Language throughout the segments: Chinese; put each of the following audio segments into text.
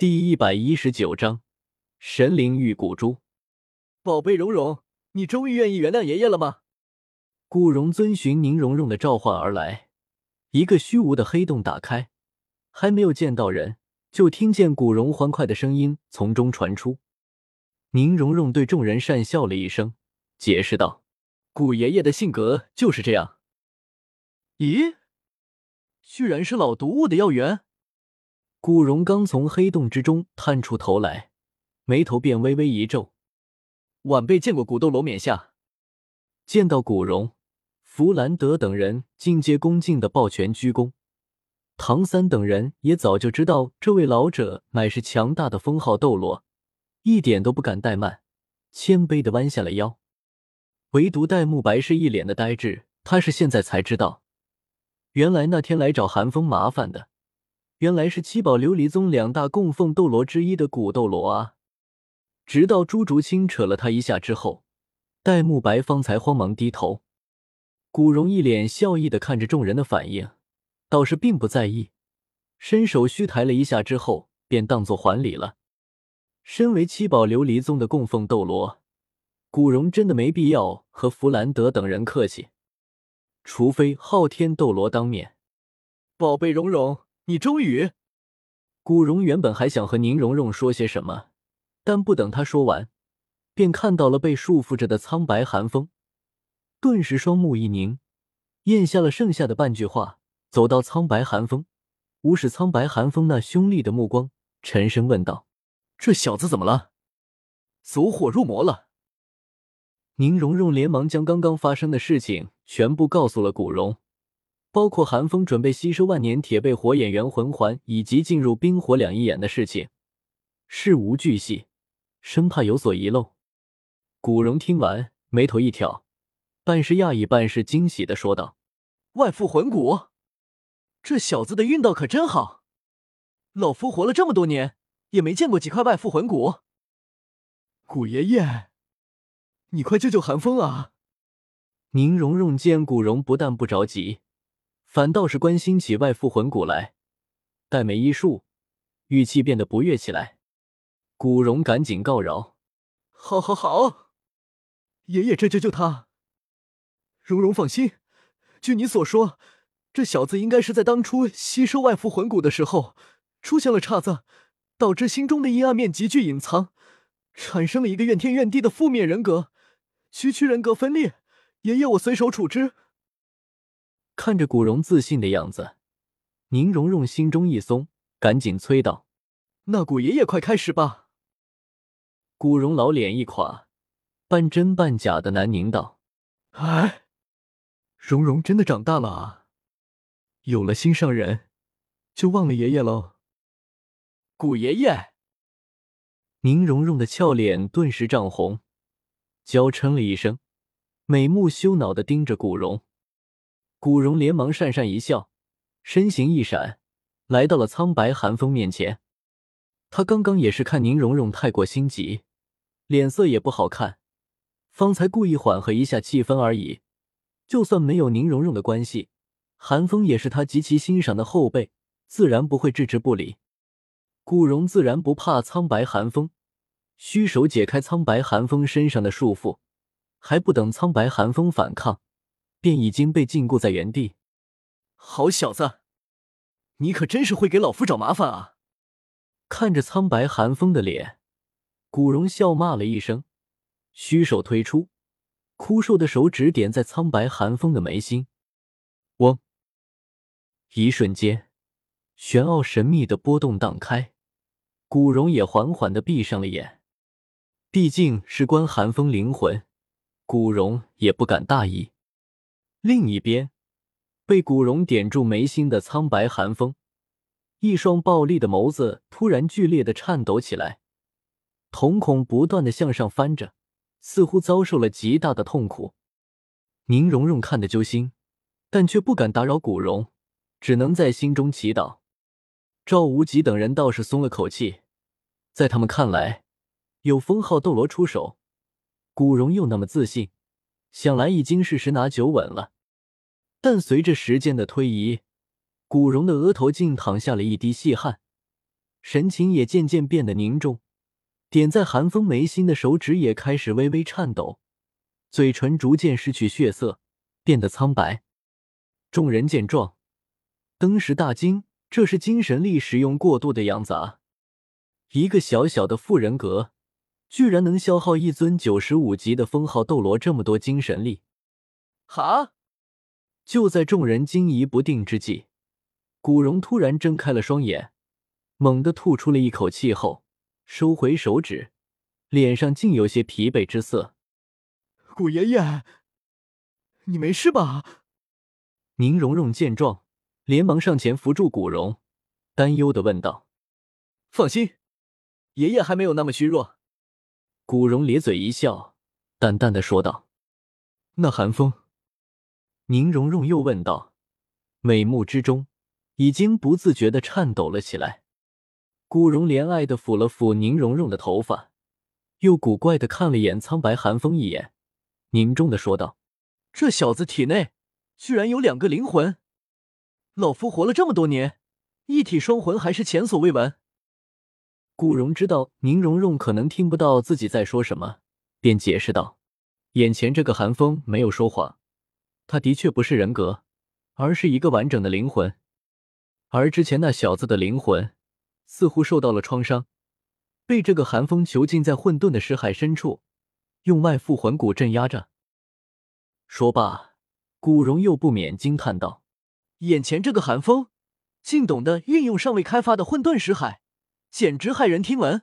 第一百一十九章神灵玉骨珠。宝贝蓉蓉，你终于愿意原谅爷爷了吗？古荣遵循宁荣荣的召唤而来，一个虚无的黑洞打开，还没有见到人，就听见古荣欢快的声音从中传出。宁荣荣对众人讪笑了一声，解释道：“古爷爷的性格就是这样。”咦，居然是老毒物的药源！古荣刚从黑洞之中探出头来，眉头便微微一皱。晚辈见过古斗罗冕下。见到古荣，弗兰德等人尽皆恭敬的抱拳鞠躬。唐三等人也早就知道这位老者乃是强大的封号斗罗，一点都不敢怠慢，谦卑的弯下了腰。唯独戴沐白是一脸的呆滞，他是现在才知道，原来那天来找寒风麻烦的。原来是七宝琉璃宗两大供奉斗罗之一的古斗罗啊！直到朱竹清扯了他一下之后，戴沐白方才慌忙低头。古荣一脸笑意的看着众人的反应，倒是并不在意，伸手虚抬了一下之后，便当作还礼了。身为七宝琉璃宗的供奉斗罗，古荣真的没必要和弗兰德等人客气，除非昊天斗罗当面。宝贝蓉蓉。你终于，古荣原本还想和宁荣荣说些什么，但不等他说完，便看到了被束缚着的苍白寒风，顿时双目一凝，咽下了剩下的半句话，走到苍白寒风，无视苍白寒风那凶厉的目光，沉声问道：“这小子怎么了？走火入魔了？”宁荣荣连忙将刚刚发生的事情全部告诉了古荣。包括寒风准备吸收万年铁背火眼元魂环，以及进入冰火两仪眼的事情，事无巨细，生怕有所遗漏。古荣听完，眉头一挑，半是讶异，半是惊喜的说道：“外附魂骨，这小子的运道可真好！老夫活了这么多年，也没见过几块外附魂骨。古爷爷，你快救救寒风啊！”宁荣荣见古荣不但不着急。反倒是关心起外附魂骨来，黛眉一竖，语气变得不悦起来。古荣赶紧告饶：“好，好，好，爷爷这就救他。蓉蓉放心，据你所说，这小子应该是在当初吸收外附魂骨的时候出现了岔子，导致心中的阴暗面急剧隐藏，产生了一个怨天怨地的负面人格，区区人格分裂。爷爷我随手处置。”看着古荣自信的样子，宁荣荣心中一松，赶紧催道：“那古爷爷快开始吧！”古荣老脸一垮，半真半假的喃宁道：“哎，荣荣真的长大了啊，有了心上人，就忘了爷爷喽。”古爷爷，宁荣荣的俏脸顿时涨红，娇嗔了一声，美目羞恼的盯着古荣。古荣连忙讪讪一笑，身形一闪，来到了苍白寒风面前。他刚刚也是看宁荣荣太过心急，脸色也不好看，方才故意缓和一下气氛而已。就算没有宁荣荣的关系，寒风也是他极其欣赏的后辈，自然不会置之不理。古荣自然不怕苍白寒风，虚手解开苍白寒风身上的束缚，还不等苍白寒风反抗。便已经被禁锢在原地。好小子，你可真是会给老夫找麻烦啊！看着苍白寒风的脸，古荣笑骂了一声，虚手推出，枯瘦的手指点在苍白寒风的眉心。嗡！一瞬间，玄奥神秘的波动荡开，古荣也缓缓的闭上了眼。毕竟事关寒风灵魂，古荣也不敢大意。另一边，被古荣点住眉心的苍白寒风，一双暴戾的眸子突然剧烈的颤抖起来，瞳孔不断的向上翻着，似乎遭受了极大的痛苦。宁荣荣看得揪心，但却不敢打扰古荣，只能在心中祈祷。赵无极等人倒是松了口气，在他们看来，有封号斗罗出手，古荣又那么自信。想来已经是十拿九稳了，但随着时间的推移，古荣的额头竟淌下了一滴细汗，神情也渐渐变得凝重，点在寒风眉心的手指也开始微微颤抖，嘴唇逐渐失去血色，变得苍白。众人见状，登时大惊，这是精神力使用过度的样子啊！一个小小的副人格，居然能消耗一尊九十五级的封号斗罗这么多精神力！哈！就在众人惊疑不定之际，古荣突然睁开了双眼，猛地吐出了一口气后，收回手指，脸上竟有些疲惫之色。古爷爷，你没事吧？宁荣荣见状，连忙上前扶住古荣，担忧的问道：“放心，爷爷还没有那么虚弱。”古荣咧嘴一笑，淡淡的说道：“那寒风。”宁荣荣又问道，美目之中已经不自觉的颤抖了起来。古荣怜爱的抚了抚宁荣荣的头发，又古怪的看了眼苍白寒风一眼，凝重的说道：“这小子体内居然有两个灵魂，老夫活了这么多年，一体双魂还是前所未闻。”古荣知道宁荣荣可能听不到自己在说什么，便解释道：“眼前这个寒风没有说谎。”他的确不是人格，而是一个完整的灵魂。而之前那小子的灵魂似乎受到了创伤，被这个寒风囚禁在混沌的尸海深处，用外附魂骨镇压着。说罢，古荣又不免惊叹道：“眼前这个寒风，竟懂得运用尚未开发的混沌石海，简直骇人听闻。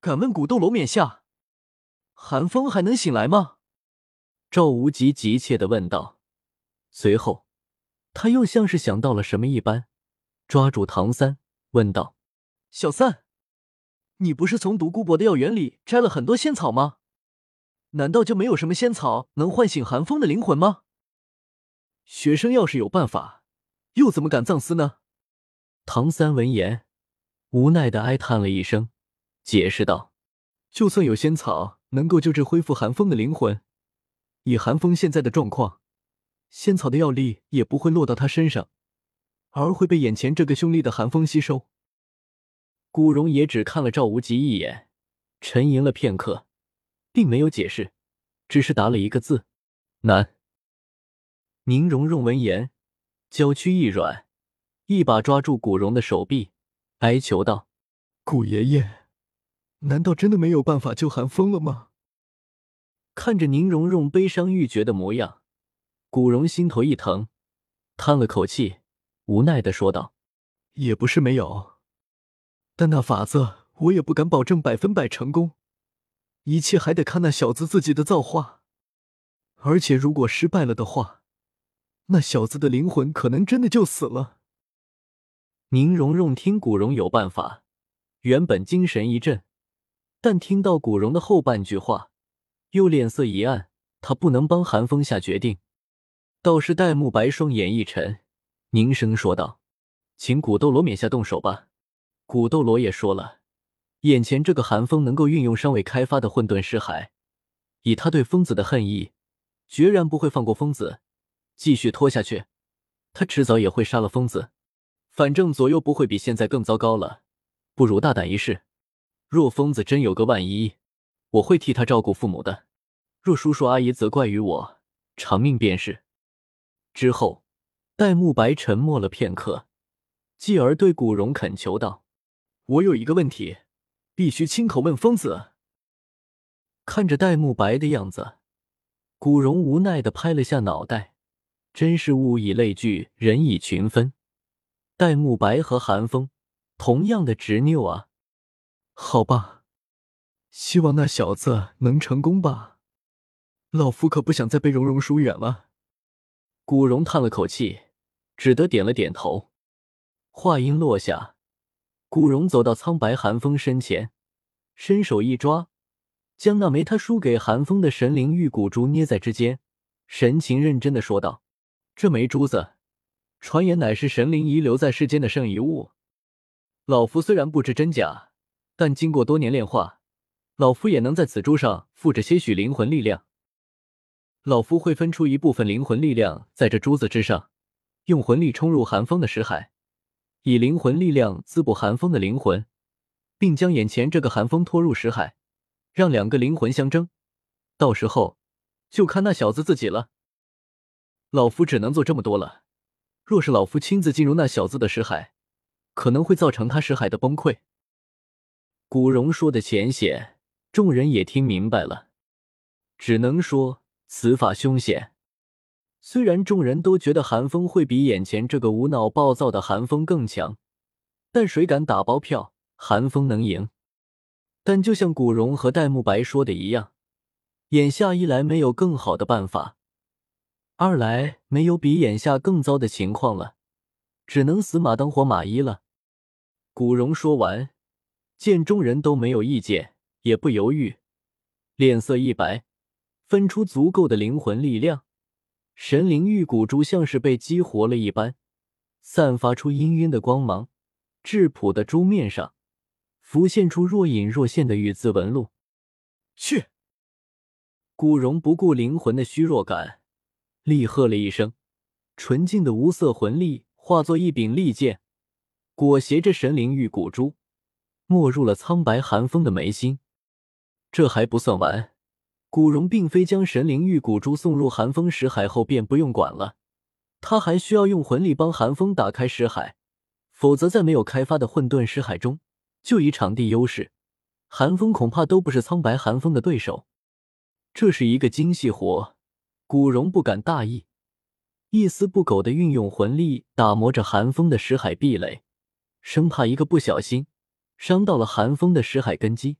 敢问古斗罗冕下，寒风还能醒来吗？”赵无极急切的问道，随后他又像是想到了什么一般，抓住唐三问道：“小三，你不是从独孤博的药园里摘了很多仙草吗？难道就没有什么仙草能唤醒寒风的灵魂吗？学生要是有办法，又怎么敢藏私呢？”唐三闻言，无奈的哀叹了一声，解释道：“就算有仙草能够救治恢复寒风的灵魂。”以寒风现在的状况，仙草的药力也不会落到他身上，而会被眼前这个凶厉的寒风吸收。古荣也只看了赵无极一眼，沉吟了片刻，并没有解释，只是答了一个字：“难。”宁荣荣闻言，娇躯一软，一把抓住古荣的手臂，哀求道：“古爷爷，难道真的没有办法救寒风了吗？”看着宁荣荣悲伤欲绝的模样，古荣心头一疼，叹了口气，无奈的说道：“也不是没有，但那法子我也不敢保证百分百成功，一切还得看那小子自己的造化。而且如果失败了的话，那小子的灵魂可能真的就死了。”宁荣荣听古荣有办法，原本精神一振，但听到古荣的后半句话。又脸色一暗，他不能帮寒风下决定。倒是戴沐白双眼一沉，凝声说道：“请古斗罗冕下动手吧。”古斗罗也说了，眼前这个寒风能够运用尚未开发的混沌尸海，以他对疯子的恨意，决然不会放过疯子。继续拖下去，他迟早也会杀了疯子。反正左右不会比现在更糟糕了，不如大胆一试。若疯子真有个万一……我会替他照顾父母的，若叔叔阿姨责怪于我，偿命便是。之后，戴沐白沉默了片刻，继而对古荣恳求道：“我有一个问题，必须亲口问疯子。”看着戴沐白的样子，古荣无奈的拍了下脑袋，真是物以类聚，人以群分。戴沐白和寒风同样的执拗啊！好吧。希望那小子能成功吧，老夫可不想再被蓉蓉疏远了。古荣叹了口气，只得点了点头。话音落下，古荣走到苍白寒风身前，伸手一抓，将那枚他输给寒风的神灵玉骨珠捏在指尖，神情认真的说道：“这枚珠子，传言乃是神灵遗留在世间的圣遗物。老夫虽然不知真假，但经过多年炼化。”老夫也能在此珠上附着些许灵魂力量。老夫会分出一部分灵魂力量在这珠子之上，用魂力冲入寒风的识海，以灵魂力量滋补寒风的灵魂，并将眼前这个寒风拖入识海，让两个灵魂相争。到时候就看那小子自己了。老夫只能做这么多了。若是老夫亲自进入那小子的识海，可能会造成他识海的崩溃。古荣说的浅显，众人也听明白了，只能说此法凶险。虽然众人都觉得寒风会比眼前这个无脑暴躁的寒风更强，但谁敢打包票寒风能赢？但就像古荣和戴沐白说的一样，眼下一来没有更好的办法，二来没有比眼下更糟的情况了，只能死马当活马医了。古荣说完。见众人都没有意见，也不犹豫，脸色一白，分出足够的灵魂力量，神灵玉骨珠像是被激活了一般，散发出氤氲的光芒。质朴的珠面上浮现出若隐若现的玉字纹路。去！古荣不顾灵魂的虚弱感，厉喝了一声，纯净的无色魂力化作一柄利剑，裹挟着神灵玉骨珠。没入了苍白寒风的眉心。这还不算完，古荣并非将神灵玉骨珠送入寒风石海后便不用管了，他还需要用魂力帮寒风打开石海，否则在没有开发的混沌石海中，就以场地优势，寒风恐怕都不是苍白寒风的对手。这是一个精细活，古荣不敢大意，一丝不苟的运用魂力打磨着寒风的石海壁垒，生怕一个不小心。伤到了寒风的识海根基。